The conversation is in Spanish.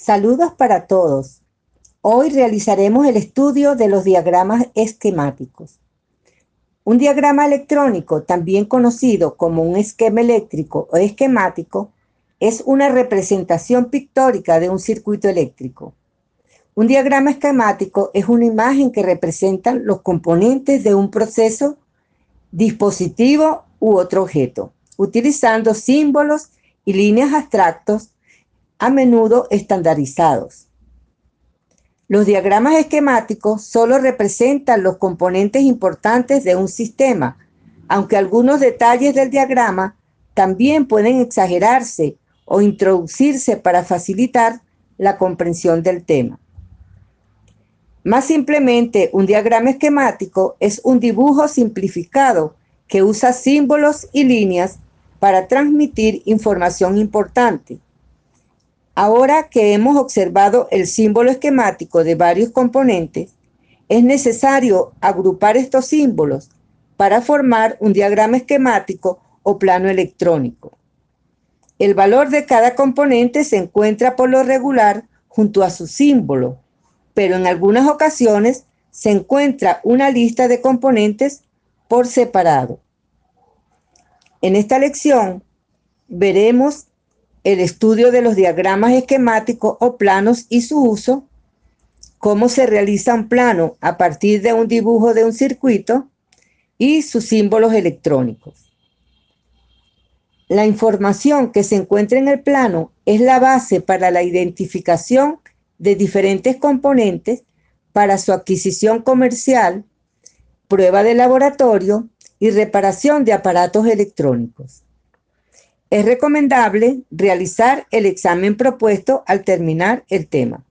Saludos para todos. Hoy realizaremos el estudio de los diagramas esquemáticos. Un diagrama electrónico, también conocido como un esquema eléctrico o esquemático, es una representación pictórica de un circuito eléctrico. Un diagrama esquemático es una imagen que representa los componentes de un proceso, dispositivo u otro objeto, utilizando símbolos y líneas abstractos a menudo estandarizados. Los diagramas esquemáticos solo representan los componentes importantes de un sistema, aunque algunos detalles del diagrama también pueden exagerarse o introducirse para facilitar la comprensión del tema. Más simplemente, un diagrama esquemático es un dibujo simplificado que usa símbolos y líneas para transmitir información importante Ahora que hemos observado el símbolo esquemático de varios componentes, es necesario agrupar estos símbolos para formar un diagrama esquemático o plano electrónico. El valor de cada componente se encuentra por lo regular junto a su símbolo, pero en algunas ocasiones se encuentra una lista de componentes por separado. En esta lección veremos el estudio de los diagramas esquemáticos o planos y su uso, cómo se realiza un plano a partir de un dibujo de un circuito y sus símbolos electrónicos. La información que se encuentra en el plano es la base para la identificación de diferentes componentes para su adquisición comercial, prueba de laboratorio y reparación de aparatos electrónicos. Es recomendable realizar el examen propuesto al terminar el tema.